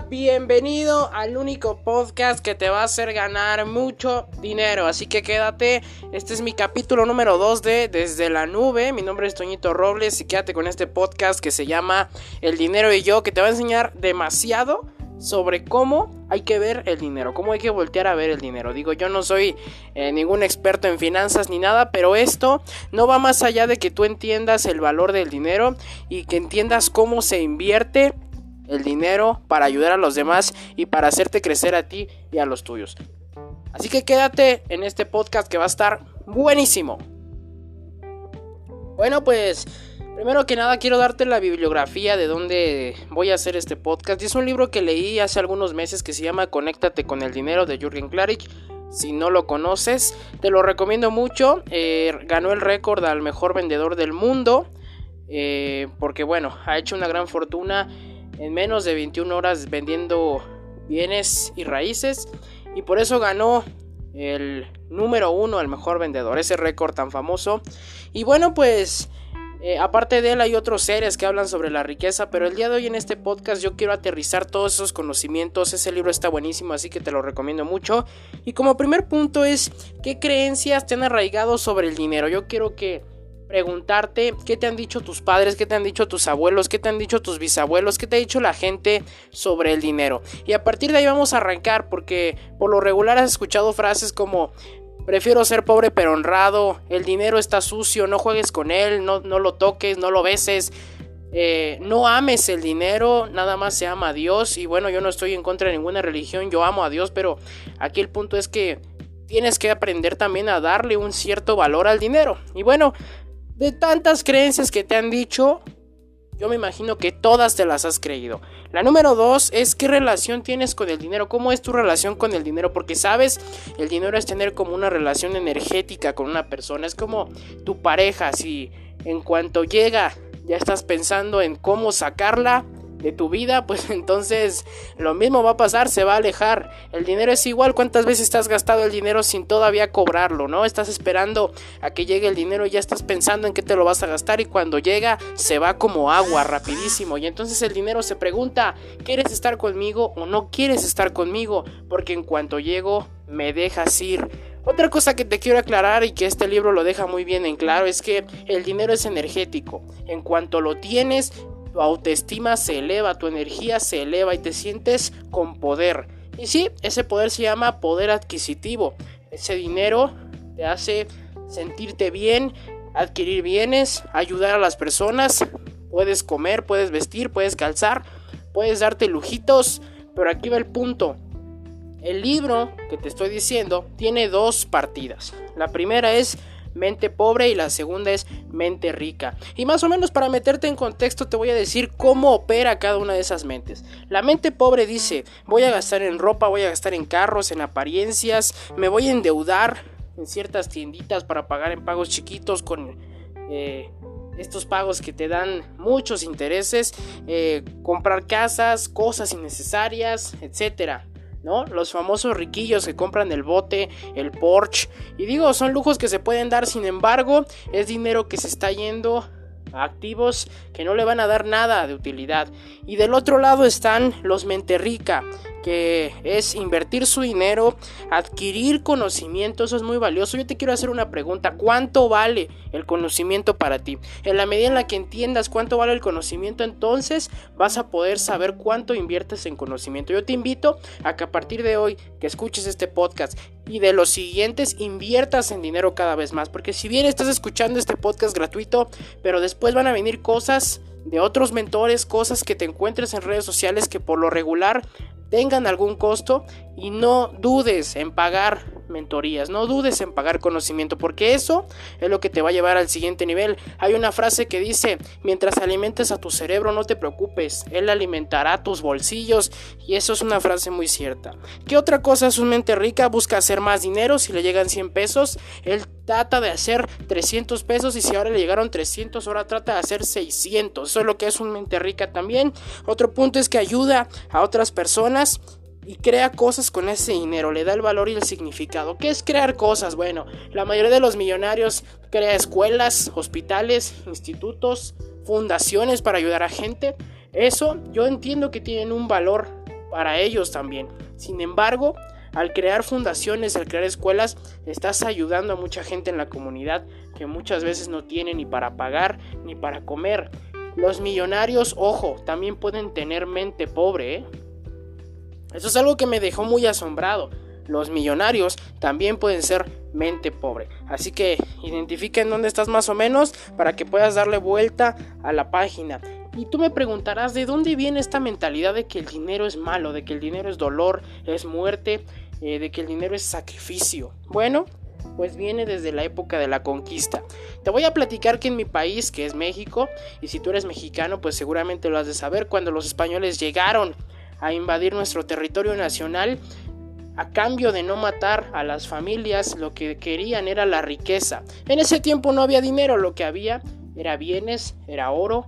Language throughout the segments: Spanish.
Bienvenido al único podcast que te va a hacer ganar mucho dinero. Así que quédate, este es mi capítulo número 2 de Desde la Nube. Mi nombre es Toñito Robles y quédate con este podcast que se llama El Dinero y yo, que te va a enseñar demasiado sobre cómo hay que ver el dinero, cómo hay que voltear a ver el dinero. Digo, yo no soy eh, ningún experto en finanzas ni nada, pero esto no va más allá de que tú entiendas el valor del dinero y que entiendas cómo se invierte el dinero para ayudar a los demás y para hacerte crecer a ti y a los tuyos. Así que quédate en este podcast que va a estar buenísimo. Bueno, pues primero que nada quiero darte la bibliografía de donde voy a hacer este podcast. Es un libro que leí hace algunos meses que se llama Conéctate con el dinero de Jürgen Klarich. Si no lo conoces, te lo recomiendo mucho. Eh, ganó el récord al mejor vendedor del mundo. Eh, porque bueno, ha hecho una gran fortuna en menos de 21 horas vendiendo bienes y raíces y por eso ganó el número uno al mejor vendedor, ese récord tan famoso. Y bueno, pues eh, aparte de él hay otros seres que hablan sobre la riqueza, pero el día de hoy en este podcast yo quiero aterrizar todos esos conocimientos. Ese libro está buenísimo, así que te lo recomiendo mucho. Y como primer punto es, ¿qué creencias te han arraigado sobre el dinero? Yo quiero que preguntarte qué te han dicho tus padres, qué te han dicho tus abuelos, qué te han dicho tus bisabuelos, qué te ha dicho la gente sobre el dinero. Y a partir de ahí vamos a arrancar porque por lo regular has escuchado frases como prefiero ser pobre pero honrado, el dinero está sucio, no juegues con él, no, no lo toques, no lo beses. Eh, no ames el dinero, nada más se ama a Dios. Y bueno, yo no estoy en contra de ninguna religión, yo amo a Dios, pero aquí el punto es que tienes que aprender también a darle un cierto valor al dinero. Y bueno, de tantas creencias que te han dicho, yo me imagino que todas te las has creído. La número dos es qué relación tienes con el dinero, cómo es tu relación con el dinero, porque sabes, el dinero es tener como una relación energética con una persona, es como tu pareja, si en cuanto llega ya estás pensando en cómo sacarla, de tu vida, pues entonces lo mismo va a pasar, se va a alejar. El dinero es igual, ¿cuántas veces has gastado el dinero sin todavía cobrarlo, no? Estás esperando a que llegue el dinero y ya estás pensando en qué te lo vas a gastar y cuando llega se va como agua rapidísimo y entonces el dinero se pregunta, ¿quieres estar conmigo o no quieres estar conmigo? Porque en cuanto llego me dejas ir. Otra cosa que te quiero aclarar y que este libro lo deja muy bien en claro es que el dinero es energético. En cuanto lo tienes, tu autoestima se eleva, tu energía se eleva y te sientes con poder. Y sí, ese poder se llama poder adquisitivo. Ese dinero te hace sentirte bien, adquirir bienes, ayudar a las personas. Puedes comer, puedes vestir, puedes calzar, puedes darte lujitos. Pero aquí va el punto. El libro que te estoy diciendo tiene dos partidas. La primera es mente pobre y la segunda es mente rica. Y más o menos para meterte en contexto te voy a decir cómo opera cada una de esas mentes. La mente pobre dice, voy a gastar en ropa, voy a gastar en carros, en apariencias, me voy a endeudar en ciertas tienditas para pagar en pagos chiquitos con... Eh, estos pagos que te dan muchos intereses, eh, comprar casas, cosas innecesarias, etcétera. ¿No? Los famosos riquillos que compran el bote, el Porsche. Y digo, son lujos que se pueden dar, sin embargo, es dinero que se está yendo a activos que no le van a dar nada de utilidad. Y del otro lado están los mente rica, que es invertir su dinero, adquirir conocimiento, eso es muy valioso. Yo te quiero hacer una pregunta, ¿cuánto vale el conocimiento para ti? En la medida en la que entiendas cuánto vale el conocimiento, entonces vas a poder saber cuánto inviertes en conocimiento. Yo te invito a que a partir de hoy que escuches este podcast y de los siguientes inviertas en dinero cada vez más, porque si bien estás escuchando este podcast gratuito, pero después van a venir cosas de otros mentores, cosas que te encuentres en redes sociales que por lo regular tengan algún costo y no dudes en pagar mentorías, no dudes en pagar conocimiento, porque eso es lo que te va a llevar al siguiente nivel. Hay una frase que dice, mientras alimentes a tu cerebro no te preocupes, él alimentará tus bolsillos y eso es una frase muy cierta. ¿Qué otra cosa es un mente rica? Busca hacer más dinero, si le llegan 100 pesos, él trata de hacer 300 pesos y si ahora le llegaron 300, ahora trata de hacer 600. Eso es lo que es un mente rica también. Otro punto es que ayuda a otras personas y crea cosas con ese dinero, le da el valor y el significado. ¿Qué es crear cosas? Bueno, la mayoría de los millonarios crea escuelas, hospitales, institutos, fundaciones para ayudar a gente. Eso yo entiendo que tienen un valor para ellos también. Sin embargo, al crear fundaciones, al crear escuelas, estás ayudando a mucha gente en la comunidad que muchas veces no tiene ni para pagar ni para comer. Los millonarios, ojo, también pueden tener mente pobre. ¿eh? Eso es algo que me dejó muy asombrado. Los millonarios también pueden ser mente pobre. Así que identifiquen dónde estás más o menos para que puedas darle vuelta a la página. Y tú me preguntarás de dónde viene esta mentalidad de que el dinero es malo, de que el dinero es dolor, es muerte, eh, de que el dinero es sacrificio. Bueno, pues viene desde la época de la conquista. Te voy a platicar que en mi país, que es México, y si tú eres mexicano, pues seguramente lo has de saber, cuando los españoles llegaron a invadir nuestro territorio nacional, a cambio de no matar a las familias, lo que querían era la riqueza. En ese tiempo no había dinero, lo que había era bienes, era oro,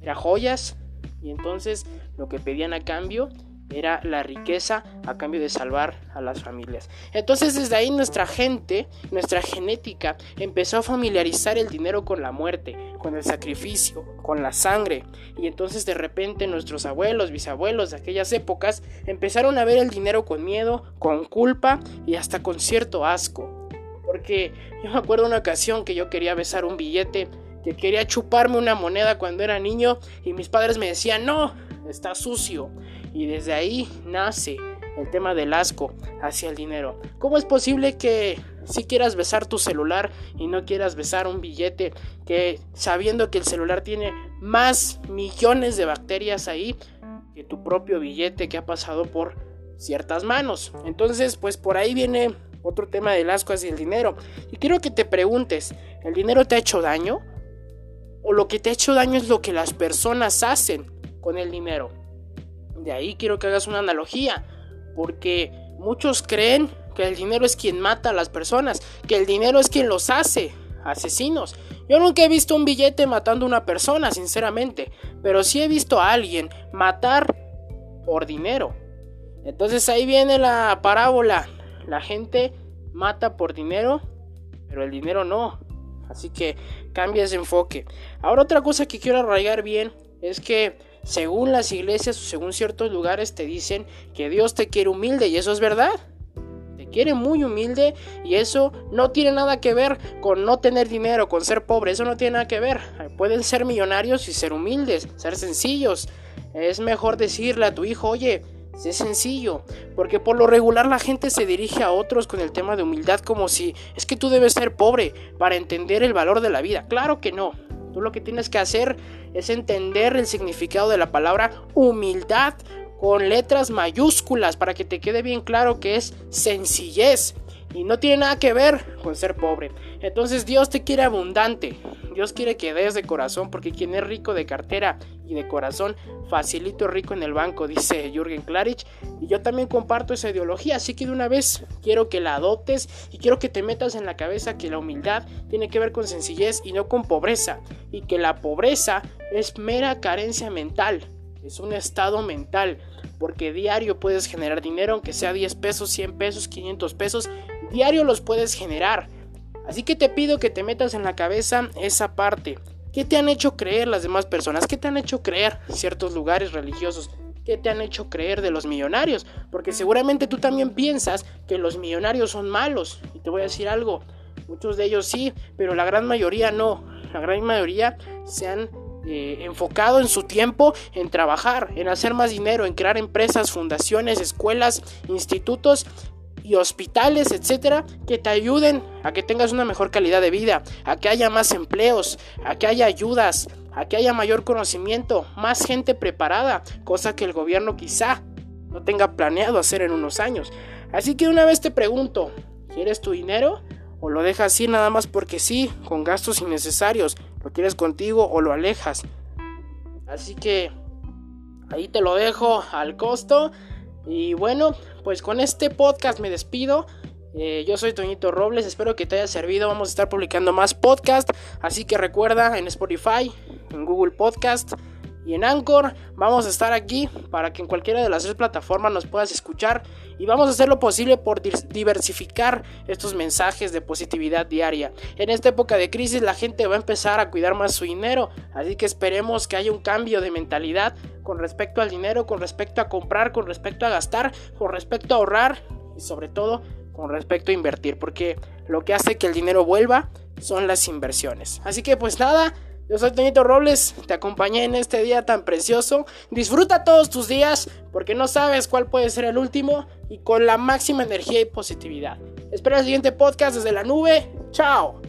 era joyas, y entonces lo que pedían a cambio era la riqueza a cambio de salvar a las familias. Entonces desde ahí nuestra gente, nuestra genética empezó a familiarizar el dinero con la muerte, con el sacrificio, con la sangre. Y entonces de repente nuestros abuelos, bisabuelos de aquellas épocas empezaron a ver el dinero con miedo, con culpa y hasta con cierto asco. Porque yo me acuerdo una ocasión que yo quería besar un billete que quería chuparme una moneda cuando era niño y mis padres me decían, no, está sucio. Y desde ahí nace el tema del asco hacia el dinero. ¿Cómo es posible que si quieras besar tu celular y no quieras besar un billete que sabiendo que el celular tiene más millones de bacterias ahí que tu propio billete que ha pasado por ciertas manos? Entonces, pues por ahí viene otro tema del asco hacia el dinero. Y quiero que te preguntes, ¿el dinero te ha hecho daño? o lo que te ha hecho daño es lo que las personas hacen con el dinero. De ahí quiero que hagas una analogía, porque muchos creen que el dinero es quien mata a las personas, que el dinero es quien los hace asesinos. Yo nunca he visto un billete matando a una persona, sinceramente, pero sí he visto a alguien matar por dinero. Entonces ahí viene la parábola. La gente mata por dinero, pero el dinero no. Así que cambia ese enfoque. Ahora otra cosa que quiero arraigar bien es que según las iglesias o según ciertos lugares te dicen que Dios te quiere humilde y eso es verdad. Te quiere muy humilde y eso no tiene nada que ver con no tener dinero, con ser pobre, eso no tiene nada que ver. Pueden ser millonarios y ser humildes, ser sencillos. Es mejor decirle a tu hijo, oye, es sencillo, porque por lo regular la gente se dirige a otros con el tema de humildad como si es que tú debes ser pobre para entender el valor de la vida. Claro que no. Tú lo que tienes que hacer es entender el significado de la palabra humildad con letras mayúsculas para que te quede bien claro que es sencillez y no tiene nada que ver con ser pobre. Entonces Dios te quiere abundante. Dios quiere que des de corazón porque quien es rico de cartera y de corazón, facilito rico en el banco, dice Jürgen Klarich. Y yo también comparto esa ideología, así que de una vez quiero que la adoptes y quiero que te metas en la cabeza que la humildad tiene que ver con sencillez y no con pobreza. Y que la pobreza es mera carencia mental, es un estado mental. Porque diario puedes generar dinero, aunque sea 10 pesos, 100 pesos, 500 pesos, diario los puedes generar. Así que te pido que te metas en la cabeza esa parte. ¿Qué te han hecho creer las demás personas? ¿Qué te han hecho creer ciertos lugares religiosos? ¿Qué te han hecho creer de los millonarios? Porque seguramente tú también piensas que los millonarios son malos. Y te voy a decir algo, muchos de ellos sí, pero la gran mayoría no. La gran mayoría se han eh, enfocado en su tiempo en trabajar, en hacer más dinero, en crear empresas, fundaciones, escuelas, institutos y hospitales, etcétera, que te ayuden a que tengas una mejor calidad de vida, a que haya más empleos, a que haya ayudas, a que haya mayor conocimiento, más gente preparada, cosa que el gobierno quizá no tenga planeado hacer en unos años. Así que una vez te pregunto, ¿quieres tu dinero? ¿O lo dejas así nada más porque sí, con gastos innecesarios? ¿Lo quieres contigo o lo alejas? Así que ahí te lo dejo al costo. Y bueno, pues con este podcast me despido. Eh, yo soy Toñito Robles, espero que te haya servido. Vamos a estar publicando más podcasts. Así que recuerda en Spotify, en Google Podcast y en Anchor. Vamos a estar aquí para que en cualquiera de las tres plataformas nos puedas escuchar. Y vamos a hacer lo posible por diversificar estos mensajes de positividad diaria. En esta época de crisis la gente va a empezar a cuidar más su dinero. Así que esperemos que haya un cambio de mentalidad con respecto al dinero, con respecto a comprar, con respecto a gastar, con respecto a ahorrar y sobre todo con respecto a invertir, porque lo que hace que el dinero vuelva son las inversiones. Así que pues nada, yo soy Toñito Robles, te acompañé en este día tan precioso. Disfruta todos tus días porque no sabes cuál puede ser el último y con la máxima energía y positividad. Espera el siguiente podcast desde la nube. Chao.